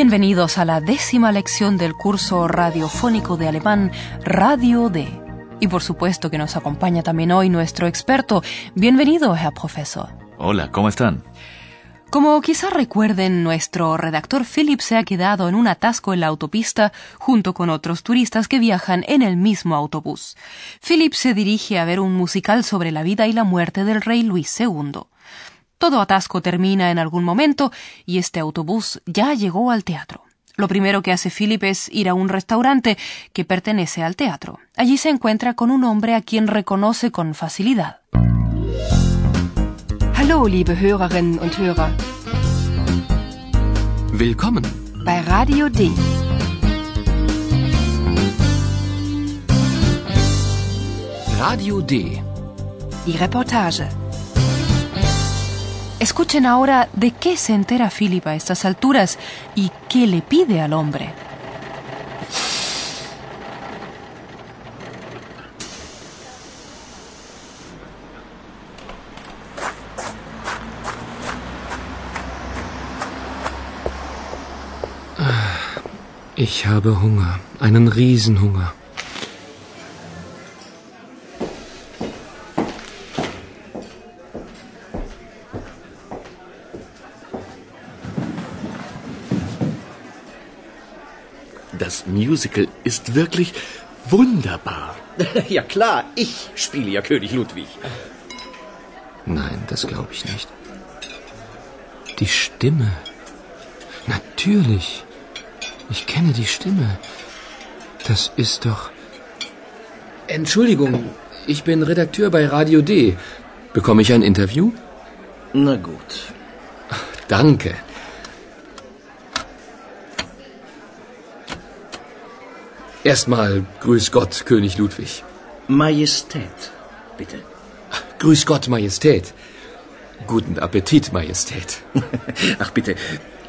Bienvenidos a la décima lección del curso radiofónico de alemán Radio D. Y por supuesto que nos acompaña también hoy nuestro experto. Bienvenido, Herr Profesor. Hola, ¿cómo están? Como quizás recuerden, nuestro redactor Philip se ha quedado en un atasco en la autopista junto con otros turistas que viajan en el mismo autobús. Philip se dirige a ver un musical sobre la vida y la muerte del rey Luis II. Todo atasco termina en algún momento y este autobús ya llegó al teatro. Lo primero que hace Philip es ir a un restaurante que pertenece al teatro. Allí se encuentra con un hombre a quien reconoce con facilidad. Hallo, liebe Hörerinnen und Hörer. Willkommen. Bei Radio D. Radio D. Die Reportage. Escuchen ahora de qué se entera Philip a estas alturas y qué le pide al hombre. Ich habe Hunger, einen Riesenhunger. Das Musical ist wirklich wunderbar. Ja klar, ich spiele ja König Ludwig. Nein, das glaube ich nicht. Die Stimme. Natürlich. Ich kenne die Stimme. Das ist doch. Entschuldigung, ich bin Redakteur bei Radio D. Bekomme ich ein Interview? Na gut. Danke. Erstmal Grüß Gott, König Ludwig. Majestät, bitte. Grüß Gott, Majestät. Guten Appetit, Majestät. Ach bitte,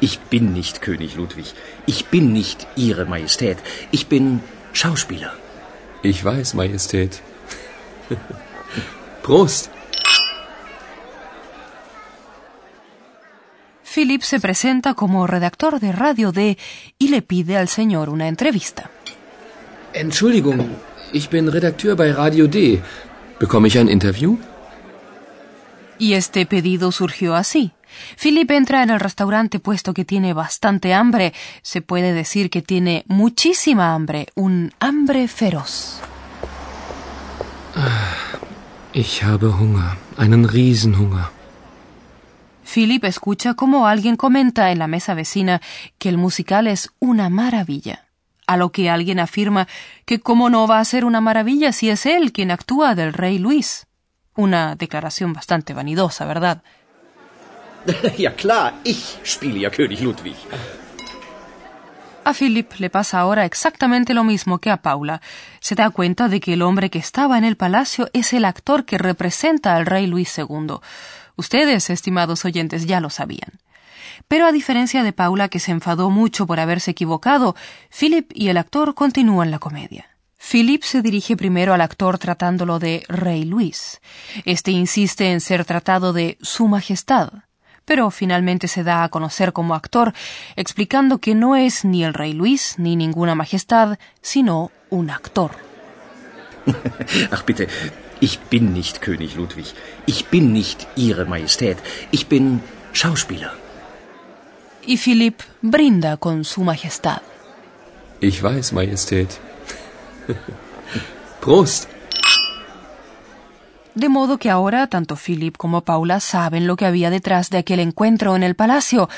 ich bin nicht König Ludwig. Ich bin nicht Ihre Majestät. Ich bin Schauspieler. Ich weiß, Majestät. Prost. Philip se presenta como redactor de Radio D y le pide al señor una entrevista. Entschuldigung, ich bin Redakteur bei Radio D. Bekomme ich ein Interview? Y este pedido surgió así. Philip entra en el restaurante puesto que tiene bastante hambre. Se puede decir que tiene muchísima hambre, un hambre feroz. Ich habe Hunger, einen Riesenhunger. Philip escucha como alguien comenta en la mesa vecina que el musical es una maravilla. A lo que alguien afirma que cómo no va a ser una maravilla si es él quien actúa del rey Luis. Una declaración bastante vanidosa, ¿verdad? Ja klar, ich spiele ja König Ludwig. A Philip le pasa ahora exactamente lo mismo que a Paula. Se da cuenta de que el hombre que estaba en el palacio es el actor que representa al rey Luis II. Ustedes, estimados oyentes, ya lo sabían. Pero a diferencia de Paula, que se enfadó mucho por haberse equivocado, Philip y el actor continúan la comedia. Philip se dirige primero al actor tratándolo de Rey Luis. Este insiste en ser tratado de Su Majestad, pero finalmente se da a conocer como actor, explicando que no es ni el Rey Luis ni ninguna majestad, sino un actor. Ach bitte, ich bin nicht König Ludwig. Ich bin nicht Ihre Majestät. Ich bin Schauspieler. Y Philip brinda con Su Majestad. Ich weiß, Majestät. Prost. De modo que ahora tanto Philip como Paula saben lo que había detrás de aquel encuentro en el palacio,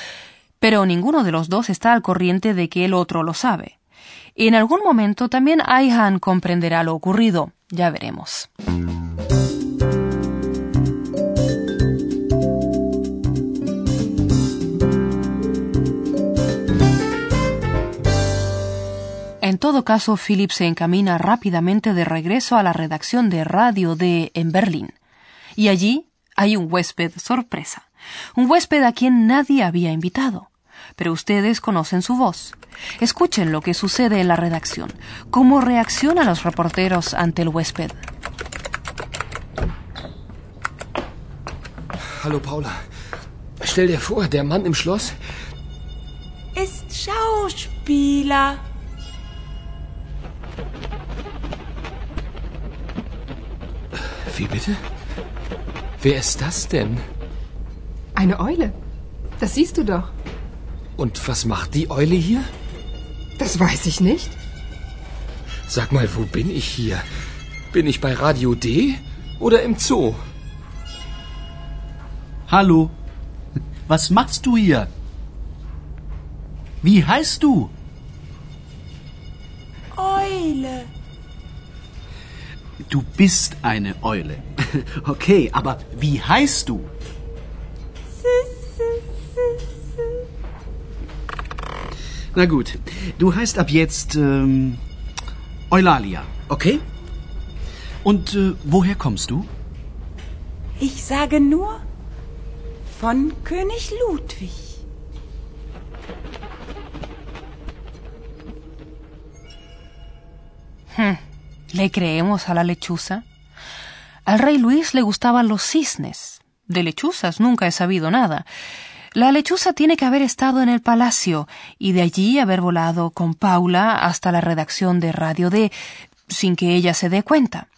pero ninguno de los dos está al corriente de que el otro lo sabe. En algún momento también Aihan comprenderá lo ocurrido. Ya veremos. Todo caso, Philip se encamina rápidamente de regreso a la redacción de Radio D en Berlín. Y allí hay un huésped sorpresa. Un huésped a quien nadie había invitado. Pero ustedes conocen su voz. Escuchen lo que sucede en la redacción. Cómo reaccionan los reporteros ante el huésped. Hallo Paula. Stell dir vor, der Mann im Schloss ist Schauspieler. Wie bitte? Wer ist das denn? Eine Eule. Das siehst du doch. Und was macht die Eule hier? Das weiß ich nicht. Sag mal, wo bin ich hier? Bin ich bei Radio D oder im Zoo? Hallo. Was machst du hier? Wie heißt du? Eule. Du bist eine Eule. Okay, aber wie heißt du? Na gut, du heißt ab jetzt ähm, Eulalia, okay? Und äh, woher kommst du? Ich sage nur von König Ludwig. ¿Le creemos a la lechuza? Al rey Luis le gustaban los cisnes. De lechuzas nunca he sabido nada. La lechuza tiene que haber estado en el palacio y de allí haber volado con Paula hasta la redacción de Radio D sin que ella se dé cuenta.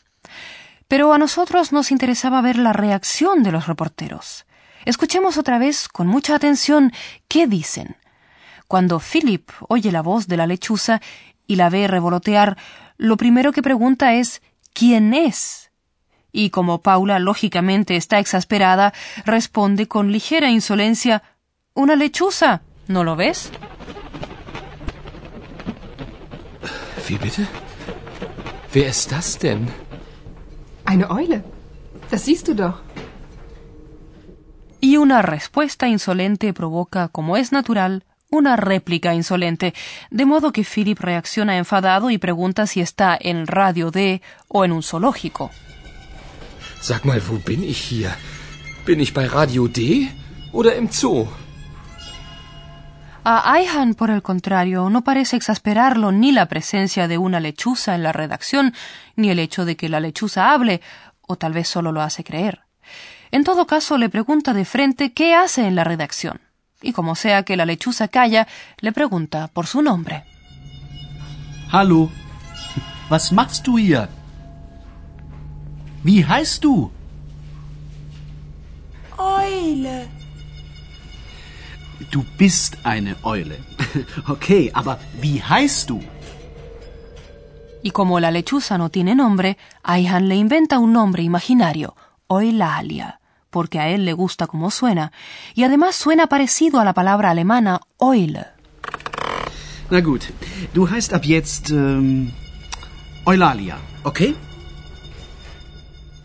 Pero a nosotros nos interesaba ver la reacción de los reporteros. Escuchemos otra vez con mucha atención qué dicen. Cuando Philip oye la voz de la lechuza y la ve revolotear, lo primero que pregunta es ¿quién es? Y como Paula lógicamente está exasperada, responde con ligera insolencia Una lechuza. ¿No lo ves? Wie bitte? Wer ist das denn? Eine Eule. Das siehst du doch. Y una respuesta insolente provoca, como es natural, una réplica insolente, de modo que Philip reacciona enfadado y pregunta si está en Radio D o en un zoológico. Sag mal, wo bin ich hier? Bin ich bei Radio D oder im Zoo? A Aihan, por el contrario, no parece exasperarlo ni la presencia de una lechuza en la redacción, ni el hecho de que la lechuza hable, o tal vez solo lo hace creer. En todo caso, le pregunta de frente qué hace en la redacción, y como sea que la lechuza calla, le pregunta por su nombre. Hallo. Was machst du hier? Wie heißt du? Eule. Du bist eine Eule. Okay, aber wie heißt du? Y como la lechuza no tiene nombre, Aihan le inventa un nombre imaginario, Eulalia, porque a él le gusta como suena, y además suena parecido a la palabra alemana Eule. Na gut, du heißt ab jetzt ähm, Eulalia, okay?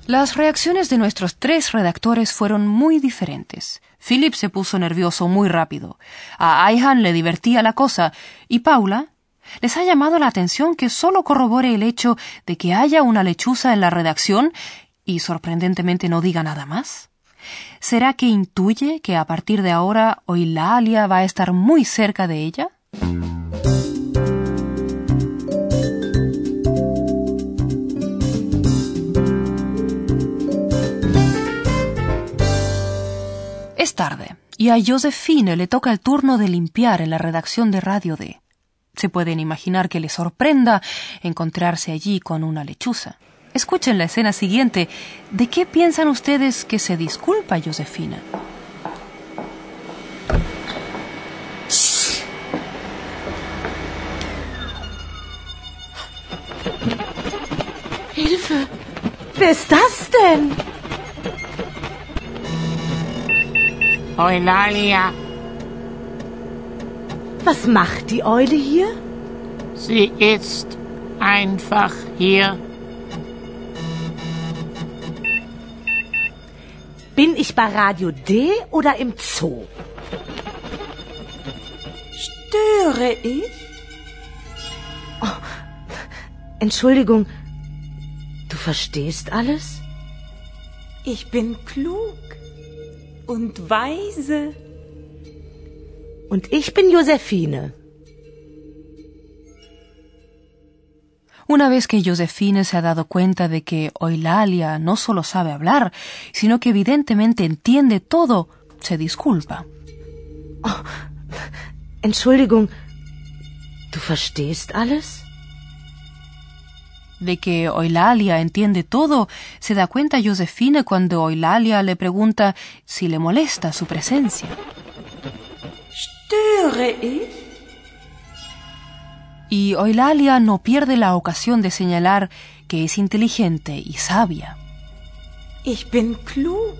Las reacciones de nuestros tres redactores fueron muy diferentes. Philip se puso nervioso muy rápido. A Aihan le divertía la cosa y Paula les ha llamado la atención que solo corrobore el hecho de que haya una lechuza en la redacción y sorprendentemente no diga nada más. ¿Será que intuye que a partir de ahora Oilalia va a estar muy cerca de ella? Es tarde, y a Josephine le toca el turno de limpiar en la redacción de Radio D. Se pueden imaginar que le sorprenda encontrarse allí con una lechuza. Escuchen la escena siguiente. ¿De qué piensan ustedes que se disculpa Josefina? Hilfe! Wer ist das denn? Eulalia, Was macht die Eule hier? sie ist einfach hier. Bei Radio D oder im Zoo? Störe ich? Oh, Entschuldigung, du verstehst alles? Ich bin klug und weise. Und ich bin Josephine. Una vez que Josefine se ha dado cuenta de que Eulalia no solo sabe hablar, sino que evidentemente entiende todo, se disculpa. Oh, Entschuldigung, du verstehst alles? De que Eulalia entiende todo, se da cuenta Josefine cuando Eulalia le pregunta si le molesta su presencia. Störe ich? Y Eulalia no pierde la ocasión de señalar que es inteligente y sabia. Ich bin klug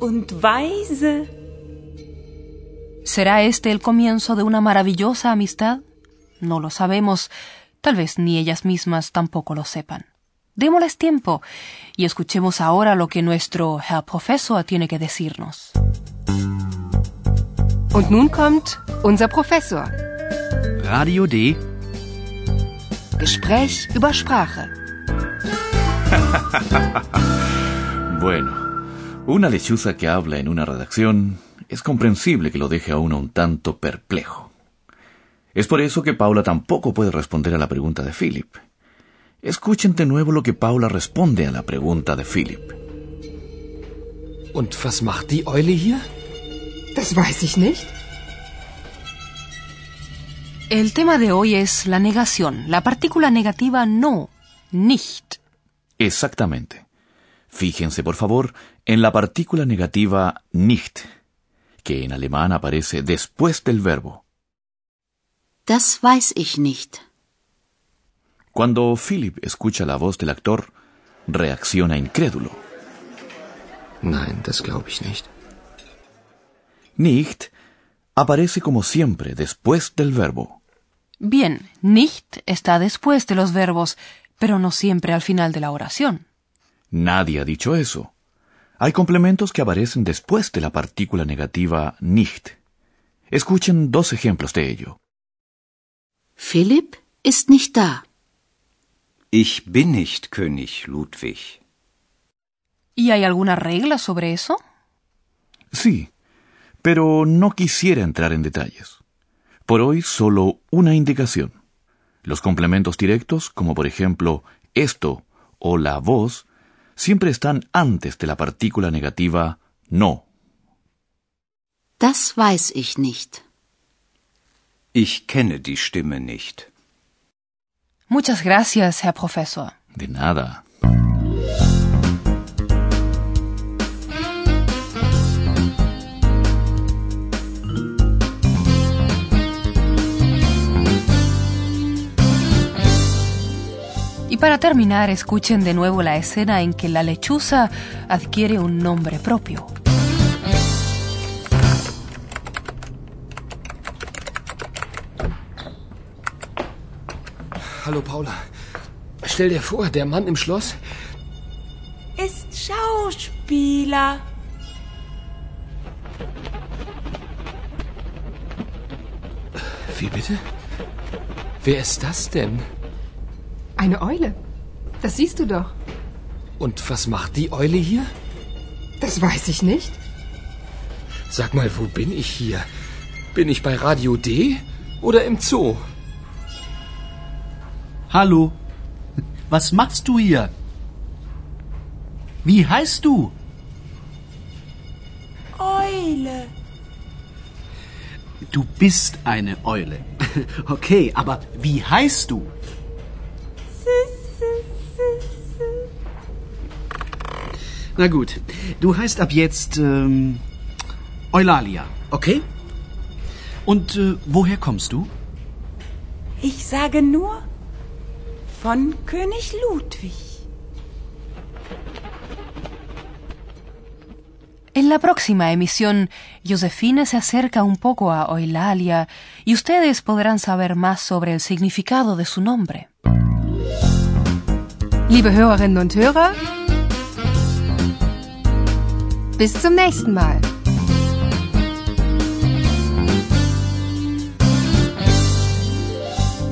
und weise. ¿Será este el comienzo de una maravillosa amistad? No lo sabemos, tal vez ni ellas mismas tampoco lo sepan. Démosles tiempo y escuchemos ahora lo que nuestro Herr Professor tiene que decirnos. Und nun kommt unser Professor. Radio D. Gespräch über Sprache. Bueno, una lechuza que habla en una redacción es comprensible que lo deje a uno un tanto perplejo. Es por eso que Paula tampoco puede responder a la pregunta de Philip. Escuchen de nuevo lo que Paula responde a la pregunta de Philip. Und was macht die Eule hier? Das weiß ich nicht. El tema de hoy es la negación, la partícula negativa no, nicht. Exactamente. Fíjense, por favor, en la partícula negativa nicht, que en alemán aparece después del verbo. Das weiß ich nicht. Cuando Philip escucha la voz del actor, reacciona incrédulo. Nein, das glaube ich nicht. Nicht aparece como siempre después del verbo. Bien, nicht está después de los verbos, pero no siempre al final de la oración. Nadie ha dicho eso. Hay complementos que aparecen después de la partícula negativa nicht. Escuchen dos ejemplos de ello. Philipp ist nicht da. Ich bin nicht König Ludwig. ¿Y hay alguna regla sobre eso? Sí, pero no quisiera entrar en detalles. Por hoy solo una indicación. Los complementos directos, como por ejemplo esto o la voz, siempre están antes de la partícula negativa no. Das weiß ich nicht. Ich kenne die Stimme nicht. Muchas gracias, Herr Professor. De nada. Para terminar, escuchen de nuevo la escena en que la lechuza adquiere un nombre propio. Hallo Paula. Stell dir vor, der Mann im Schloss. Ist Schauspieler. Wie bitte? Wer ist das denn? Eine Eule. Das siehst du doch. Und was macht die Eule hier? Das weiß ich nicht. Sag mal, wo bin ich hier? Bin ich bei Radio D oder im Zoo? Hallo. Was machst du hier? Wie heißt du? Eule. Du bist eine Eule. Okay, aber wie heißt du? Na gut, du heißt ab jetzt ähm, Eulalia, okay? Und äh, woher kommst du? Ich sage nur von König Ludwig. En la próxima emisión, Josefine se acerca un poco a Eulalia y ustedes podrán saber más sobre el significado de su nombre. Liebe Hörerinnen und Hörer, bis zum nächsten Mal.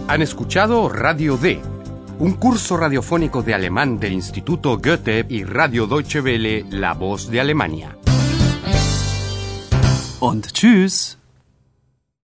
Han escuchado Radio D, un curso radiofónico de alemán del Instituto Goethe y Radio Deutsche Welle, La Voz de Alemania. Und tschüss.